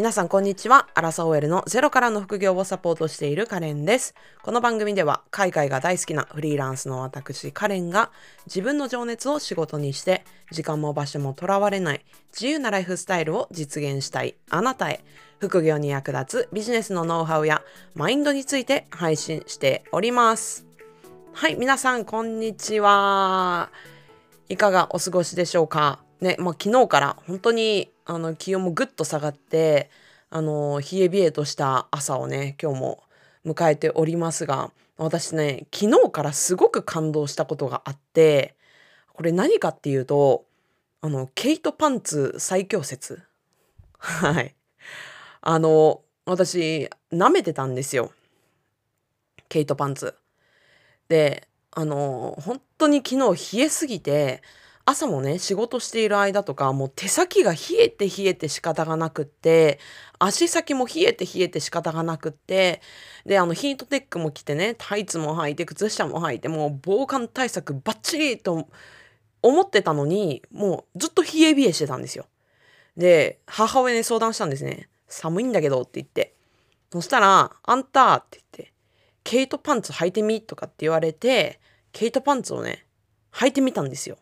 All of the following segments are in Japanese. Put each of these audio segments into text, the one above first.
皆さんこんにちは。アラサ OL のゼロからの副業をサポートしているカレンです。この番組では海外が大好きなフリーランスの私カレンが自分の情熱を仕事にして時間も場所もとらわれない自由なライフスタイルを実現したいあなたへ副業に役立つビジネスのノウハウやマインドについて配信しております。はい、皆さんこんにちは。いかがお過ごしでしょうか？ね、まあ、昨日から本当にあの気温もぐっと下がってあの冷え冷えとした朝をね今日も迎えておりますが私ね昨日からすごく感動したことがあってこれ何かっていうとあのケイトパンツ最強説。はい。あの私舐めてたんですよ。ケイトパンツ。であの本当に昨日冷えすぎて朝もね仕事している間とかもう手先が冷えて冷えて仕方がなくって足先も冷えて冷えて仕方がなくってであのヒートテックも着てねタイツも履いて靴下も履いてもう防寒対策バッチリと思ってたのにもうずっと冷え冷えしてたんですよ。で母親に相談したんですね「寒いんだけど」って言ってそしたら「あんた」って言って「ケイトパンツ履いてみ」とかって言われてケイトパンツをね履いてみたんですよ。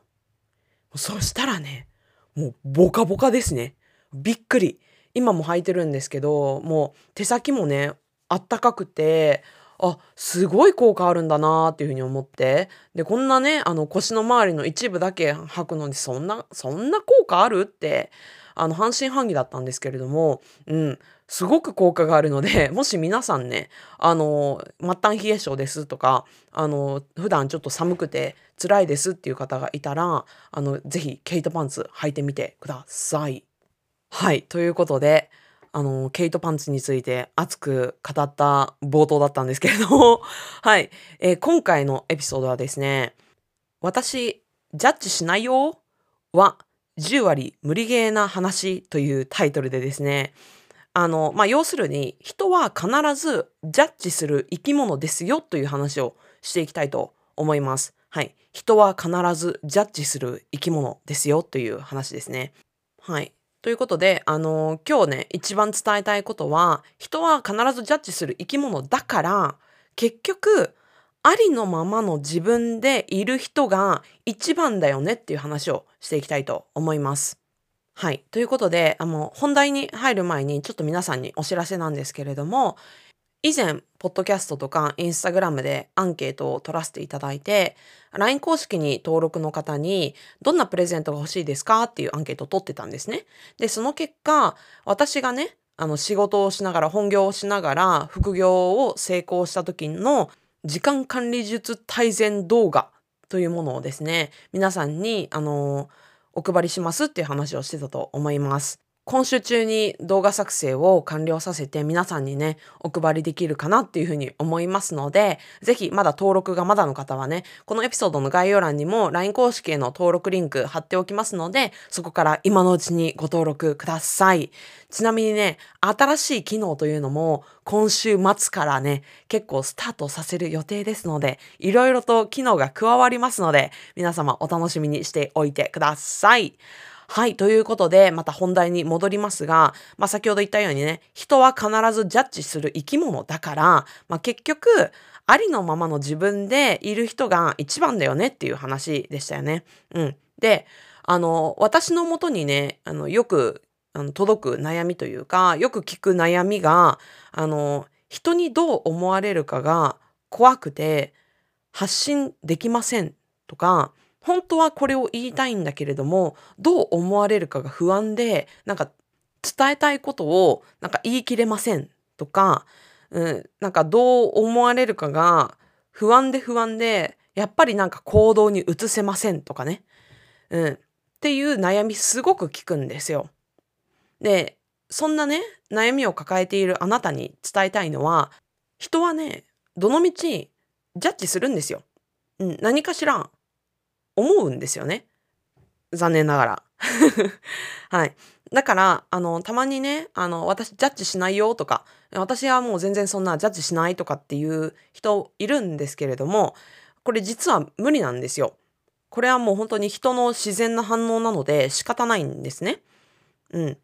そしたらね、もうボカボカですね。びっくり。今も履いてるんですけど、もう手先もね、あったかくて、あ、すごい効果あるんだなっていうふうに思って。で、こんなね、あの腰の周りの一部だけ履くのにそんな、そんな効果あるって、あの半信半疑だったんですけれども、うん、すごく効果があるので、もし皆さんね、あの、末端冷え性ですとか、あの、普段ちょっと寒くて辛いですっていう方がいたら、あの、ぜひケイトパンツ履いてみてください。はい、ということで、あの、ケイトパンツについて熱く語った冒頭だったんですけれども、はい、えー、今回のエピソードはですね、私、ジャッジしないよは10割無理ゲーな話というタイトルでですね、あの、まあ、要するに人は必ずジャッジする生き物ですよという話をしていきたいと思います。はい。人は必ずジャッジする生き物ですよという話ですね。はい。ということで、あの、今日ね、一番伝えたいことは、人は必ずジャッジする生き物だから、結局、ありのままの自分でいる人が一番だよねっていう話をしていきたいと思います。はい。ということで、あの、本題に入る前にちょっと皆さんにお知らせなんですけれども、以前、ポッドキャストとかインスタグラムでアンケートを取らせていただいて、LINE 公式に登録の方に、どんなプレゼントが欲しいですかっていうアンケートを取ってたんですね。で、その結果、私がね、あの、仕事をしながら、本業をしながら、副業を成功した時の時間管理術大全動画というものをですね、皆さんに、あのお配りしますっていう話をしてたと思います。今週中に動画作成を完了させて皆さんにね、お配りできるかなっていうふうに思いますので、ぜひまだ登録がまだの方はね、このエピソードの概要欄にも LINE 公式への登録リンク貼っておきますので、そこから今のうちにご登録ください。ちなみにね、新しい機能というのも今週末からね、結構スタートさせる予定ですので、いろいろと機能が加わりますので、皆様お楽しみにしておいてください。はい。ということで、また本題に戻りますが、まあ、先ほど言ったようにね、人は必ずジャッジする生き物だから、まあ、結局、ありのままの自分でいる人が一番だよねっていう話でしたよね。うん。で、あの、私のもとにね、あの、よく、あの、届く悩みというか、よく聞く悩みが、あの、人にどう思われるかが怖くて発信できませんとか、本当はこれを言いたいんだけれども、どう思われるかが不安で、なんか伝えたいことをなんか言い切れませんとか、うん、なんかどう思われるかが不安で不安で、やっぱりなんか行動に移せませんとかね。うん。っていう悩みすごく聞くんですよ。で、そんなね、悩みを抱えているあなたに伝えたいのは、人はね、どのみちジャッジするんですよ。うん、何かしら思うんですよね。残念ながら。はい。だから、あの、たまにね、あの、私ジャッジしないよとか、私はもう全然そんなジャッジしないとかっていう人いるんですけれども、これ実は無理なんですよ。これはもう本当に人の自然な反応なので仕方ないんですね。うん。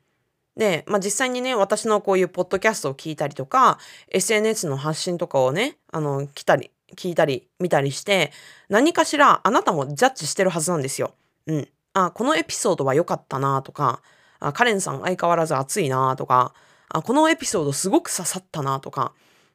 で、まあ、実際にね、私のこういうポッドキャストを聞いたりとか、SNS の発信とかをね、あの、来たり、聞いたり、見たりして、何かしらあなたもジャッジしてるはずなんですよ。うん。あ、このエピソードは良かったなとか、あ、カレンさん相変わらず熱いなとか、あ、このエピソードすごく刺さったなとか、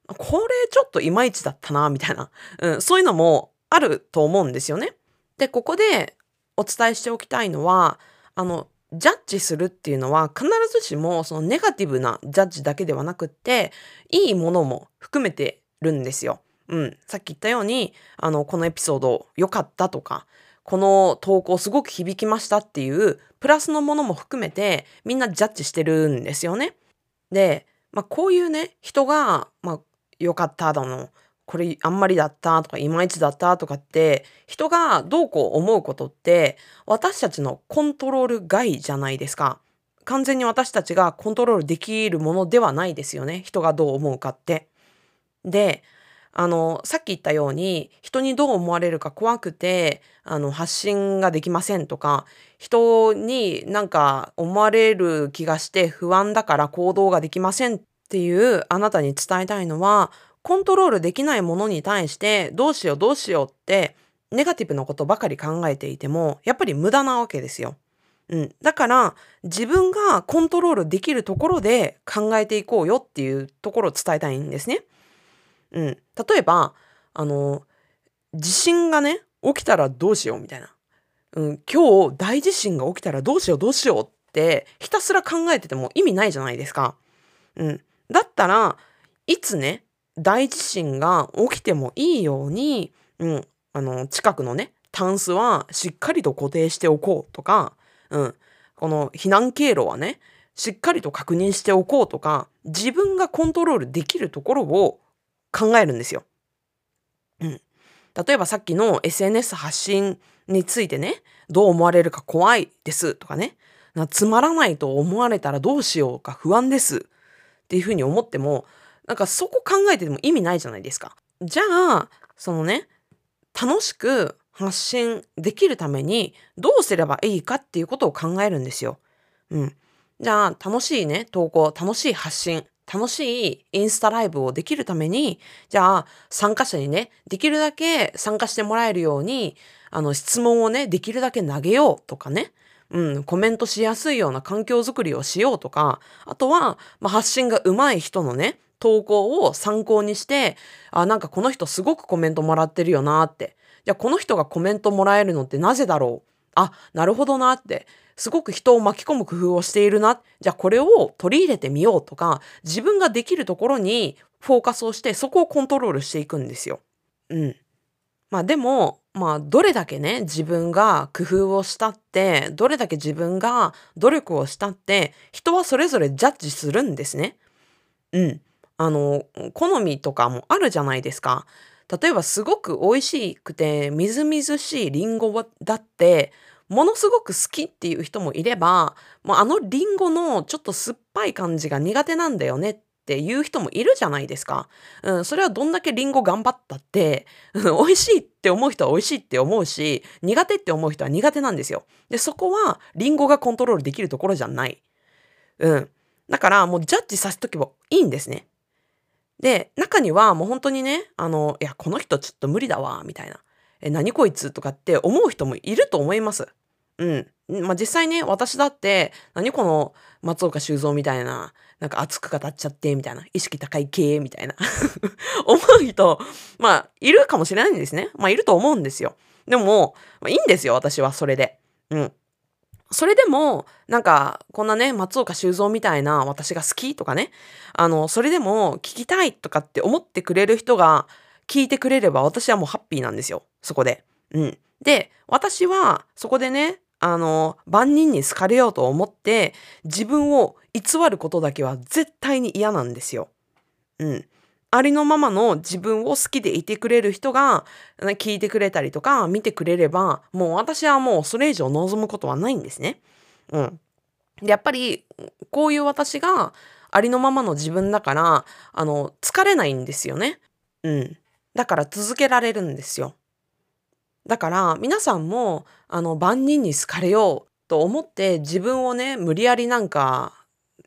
これちょっといまいちだったなみたいな、うん、そういうのもあると思うんですよね。で、ここでお伝えしておきたいのは、あの、ジャッジするっていうのは必ずしもそのネガティブなジャッジだけではなくっていいものも含めてるんですよ。うん。さっき言ったようにあのこのエピソード良かったとかこの投稿すごく響きましたっていうプラスのものも含めてみんなジャッジしてるんですよね。で、まあ、こういうね人が、まあ、良かっただのこれあんまりだったとかいまいちだったとかって人がどうこう思うことって私たちのコントロール外じゃないですか。完全に私たちがコントロールできるものではないですよね。人がどう思うかって。で、あの、さっき言ったように人にどう思われるか怖くてあの発信ができませんとか人になんか思われる気がして不安だから行動ができませんっていうあなたに伝えたいのはコントロールできないものに対してどうしようどうしようってネガティブなことばかり考えていてもやっぱり無駄なわけですよ。うん。だから自分がコントロールできるところで考えていこうよっていうところを伝えたいんですね。うん。例えば、あの、地震がね、起きたらどうしようみたいな。うん、今日大地震が起きたらどうしようどうしようってひたすら考えてても意味ないじゃないですか。うん。だったらいつね大地震が起きてもいいように、うん、あの、近くのね、タンスはしっかりと固定しておこうとか、うん、この避難経路はね、しっかりと確認しておこうとか、自分がコントロールできるところを考えるんですよ。うん。例えばさっきの SNS 発信についてね、どう思われるか怖いですとかね、なつまらないと思われたらどうしようか不安ですっていうふうに思っても、なんかそこ考えてても意味ないじゃないですか。じゃあ、そのね、楽しく発信できるためにどうすればいいかっていうことを考えるんですよ。うん。じゃあ、楽しいね、投稿、楽しい発信、楽しいインスタライブをできるために、じゃあ、参加者にね、できるだけ参加してもらえるように、あの、質問をね、できるだけ投げようとかね。うん、コメントしやすいような環境づくりをしようとか、あとは、まあ、発信が上手い人のね、投稿を参考にして、あ、なんかこの人すごくコメントもらってるよなって。じゃあこの人がコメントもらえるのってなぜだろう？あ、なるほどなって。すごく人を巻き込む工夫をしているな。じゃあこれを取り入れてみようとか、自分ができるところにフォーカスをして、そこをコントロールしていくんですよ。うん。まあでも、まあどれだけね、自分が工夫をしたって、どれだけ自分が努力をしたって、人はそれぞれジャッジするんですね。うん。あの、好みとかもあるじゃないですか。例えばすごく美味しくてみずみずしいリンゴだってものすごく好きっていう人もいればもうあのリンゴのちょっと酸っぱい感じが苦手なんだよねっていう人もいるじゃないですか。うん、それはどんだけリンゴ頑張ったって、美味しいって思う人は美味しいって思うし、苦手って思う人は苦手なんですよ。で、そこはリンゴがコントロールできるところじゃない。うん。だからもうジャッジさせとけばいいんですね。で、中にはもう本当にね、あの、いや、この人ちょっと無理だわ、みたいな。え、何こいつとかって思う人もいると思います。うん。まあ、実際ね、私だって、何この松岡修造みたいな、なんか熱く語っちゃって、みたいな、意識高い系、みたいな 思う人、まあ、いるかもしれないんですね。まあ、いると思うんですよ。でも、まあ、いいんですよ、私はそれで。うん。それでも、なんか、こんなね、松岡修造みたいな私が好きとかね、あの、それでも聞きたいとかって思ってくれる人が聞いてくれれば私はもうハッピーなんですよ。そこで。うん。で、私はそこでね、あの、万人に好かれようと思って自分を偽ることだけは絶対に嫌なんですよ。うん。ありのままの自分を好きでいてくれる人が聞いてくれたりとか見てくれればもう私はもうそれ以上望むことはないんですね。うん。やっぱりこういう私がありのままの自分だからあの疲れないんですよね。うん。だから続けられるんですよ。だから皆さんもあの万人に好かれようと思って自分をね無理やりなんか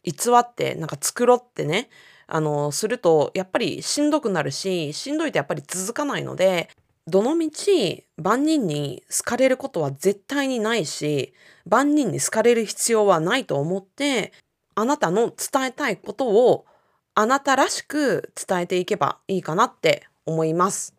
偽ってなんか繕ってねあのするとやっぱりしんどくなるししんどいとやっぱり続かないのでどのみち万人に好かれることは絶対にないし万人に好かれる必要はないと思ってあなたの伝えたいことをあなたらしく伝えていけばいいかなって思います。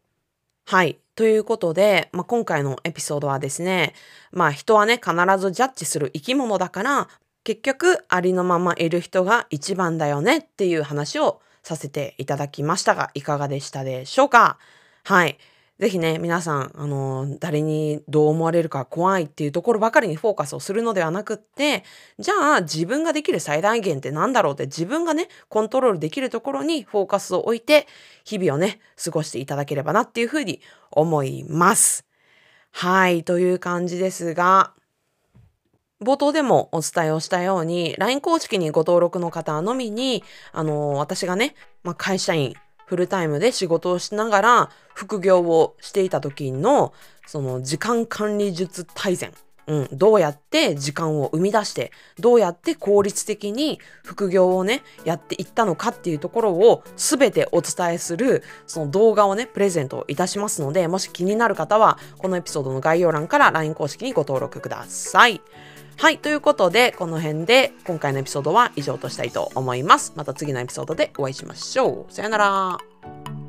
はい。ということで、まあ、今回のエピソードはですね、まあ人はね、必ずジャッジする生き物だから、結局ありのままいる人が一番だよねっていう話をさせていただきましたが、いかがでしたでしょうか？はい。ぜひね、皆さん、あの、誰にどう思われるか怖いっていうところばかりにフォーカスをするのではなくって、じゃあ自分ができる最大限って何だろうって自分がね、コントロールできるところにフォーカスを置いて、日々をね、過ごしていただければなっていうふうに思います。はい、という感じですが、冒頭でもお伝えをしたように、LINE 公式にご登録の方のみに、あの、私がね、まあ、会社員、フルタイムで仕事をしながら副業をしていた時の、その時間管理術大全。うん、どうやって時間を生み出して、どうやって効率的に副業をね、やっていったのかっていうところを全てお伝えする、その動画をね、プレゼントいたしますので、もし気になる方は、このエピソードの概要欄から LINE 公式にご登録ください。はい。ということで、この辺で今回のエピソードは以上としたいと思います。また次のエピソードでお会いしましょう。さよなら。